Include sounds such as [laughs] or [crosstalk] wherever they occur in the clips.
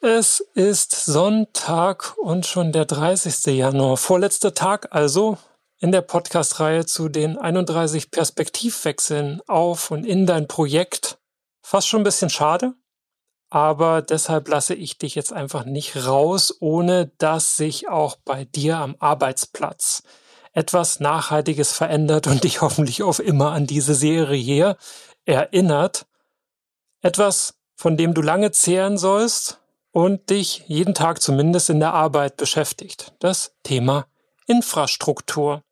Es ist Sonntag und schon der 30. Januar, vorletzter Tag also in der Podcast-Reihe zu den 31 Perspektivwechseln auf und in dein Projekt. Fast schon ein bisschen schade, aber deshalb lasse ich dich jetzt einfach nicht raus, ohne dass sich auch bei dir am Arbeitsplatz etwas Nachhaltiges verändert und dich hoffentlich auf immer an diese Serie hier erinnert. Etwas, von dem du lange zehren sollst, und dich jeden Tag zumindest in der Arbeit beschäftigt. Das Thema Infrastruktur.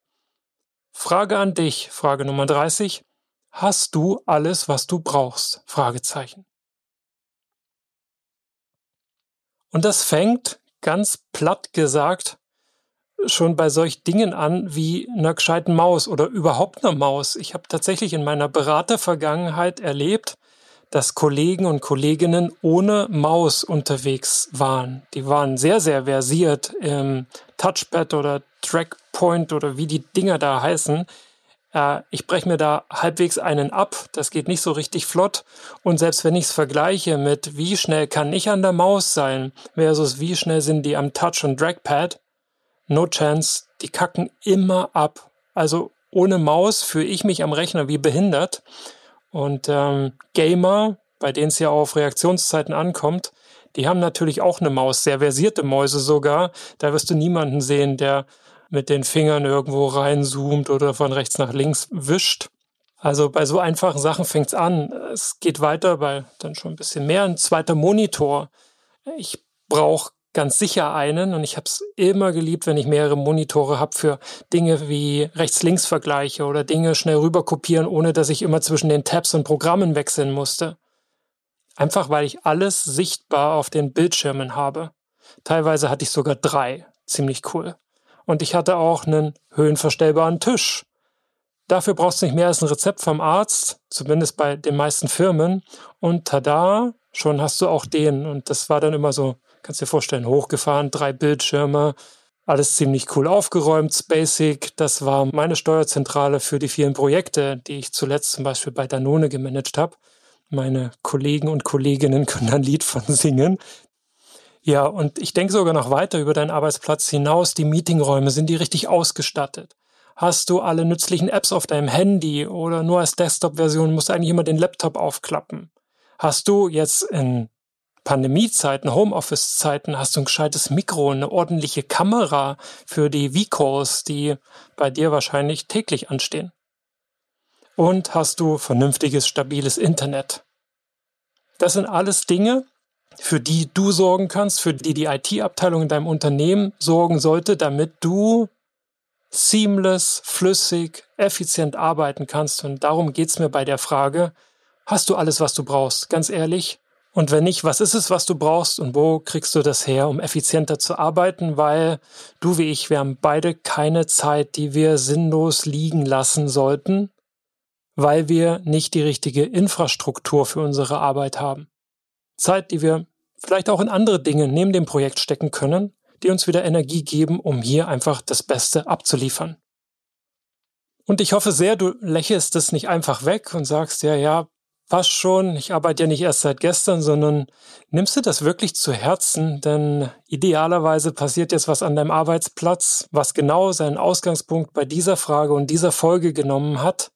Frage an dich, Frage Nummer 30. Hast du alles, was du brauchst? Fragezeichen. Und das fängt ganz platt gesagt schon bei solch Dingen an wie einer gescheiten Maus oder überhaupt einer Maus. Ich habe tatsächlich in meiner Beratervergangenheit erlebt, dass Kollegen und Kolleginnen ohne Maus unterwegs waren. Die waren sehr, sehr versiert im Touchpad oder Trackpoint oder wie die Dinger da heißen. Äh, ich breche mir da halbwegs einen ab. Das geht nicht so richtig flott. Und selbst wenn ich es vergleiche mit wie schnell kann ich an der Maus sein versus wie schnell sind die am Touch- und Dragpad, no chance. Die kacken immer ab. Also ohne Maus fühle ich mich am Rechner wie behindert. Und ähm, Gamer, bei denen es ja auf Reaktionszeiten ankommt, die haben natürlich auch eine Maus, sehr versierte Mäuse sogar. Da wirst du niemanden sehen, der mit den Fingern irgendwo reinzoomt oder von rechts nach links wischt. Also bei so einfachen Sachen fängt's an. Es geht weiter bei dann schon ein bisschen mehr. Ein zweiter Monitor. Ich brauche ganz sicher einen und ich habe es immer geliebt, wenn ich mehrere Monitore habe für Dinge wie Rechts-Links-Vergleiche oder Dinge schnell rüber kopieren, ohne dass ich immer zwischen den Tabs und Programmen wechseln musste. Einfach weil ich alles sichtbar auf den Bildschirmen habe. Teilweise hatte ich sogar drei. Ziemlich cool. Und ich hatte auch einen höhenverstellbaren Tisch. Dafür brauchst du nicht mehr als ein Rezept vom Arzt, zumindest bei den meisten Firmen. Und tada, schon hast du auch den. Und das war dann immer so Kannst dir vorstellen, hochgefahren, drei Bildschirme, alles ziemlich cool aufgeräumt, Basic. Das war meine Steuerzentrale für die vielen Projekte, die ich zuletzt zum Beispiel bei Danone gemanagt habe. Meine Kollegen und Kolleginnen [laughs] können ein Lied von singen. Ja, und ich denke sogar noch weiter über deinen Arbeitsplatz hinaus. Die Meetingräume, sind die richtig ausgestattet? Hast du alle nützlichen Apps auf deinem Handy oder nur als Desktop-Version musst du eigentlich immer den Laptop aufklappen? Hast du jetzt in Pandemiezeiten, Homeoffice-Zeiten hast du ein gescheites Mikro, eine ordentliche Kamera für die V-Calls, die bei dir wahrscheinlich täglich anstehen. Und hast du vernünftiges, stabiles Internet. Das sind alles Dinge, für die du sorgen kannst, für die die IT-Abteilung in deinem Unternehmen sorgen sollte, damit du seamless, flüssig, effizient arbeiten kannst. Und darum geht's mir bei der Frage, hast du alles, was du brauchst? Ganz ehrlich, und wenn nicht, was ist es, was du brauchst und wo kriegst du das her, um effizienter zu arbeiten? Weil du wie ich, wir haben beide keine Zeit, die wir sinnlos liegen lassen sollten, weil wir nicht die richtige Infrastruktur für unsere Arbeit haben. Zeit, die wir vielleicht auch in andere Dinge neben dem Projekt stecken können, die uns wieder Energie geben, um hier einfach das Beste abzuliefern. Und ich hoffe sehr, du lächelst es nicht einfach weg und sagst, ja, ja, Passt schon, ich arbeite ja nicht erst seit gestern, sondern nimmst du das wirklich zu Herzen? Denn idealerweise passiert jetzt was an deinem Arbeitsplatz, was genau seinen Ausgangspunkt bei dieser Frage und dieser Folge genommen hat.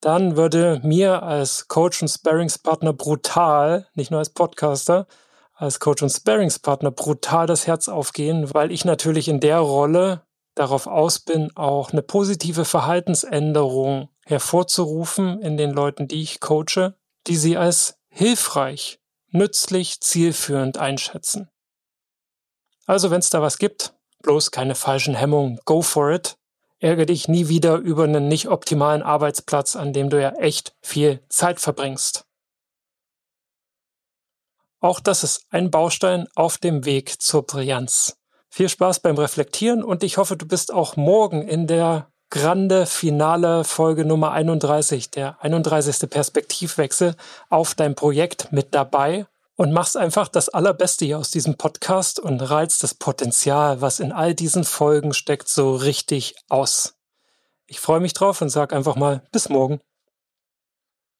Dann würde mir als Coach und Sparringspartner brutal, nicht nur als Podcaster, als Coach und Sparringspartner brutal das Herz aufgehen, weil ich natürlich in der Rolle darauf aus bin, auch eine positive Verhaltensänderung hervorzurufen in den Leuten, die ich coache, die sie als hilfreich, nützlich, zielführend einschätzen. Also wenn es da was gibt, bloß keine falschen Hemmungen, go for it. Ärgere dich nie wieder über einen nicht optimalen Arbeitsplatz, an dem du ja echt viel Zeit verbringst. Auch das ist ein Baustein auf dem Weg zur Brillanz. Viel Spaß beim Reflektieren und ich hoffe, du bist auch morgen in der grande finale Folge Nummer 31, der 31. Perspektivwechsel auf dein Projekt mit dabei und machst einfach das Allerbeste hier aus diesem Podcast und reizt das Potenzial, was in all diesen Folgen steckt, so richtig aus. Ich freue mich drauf und sag einfach mal bis morgen.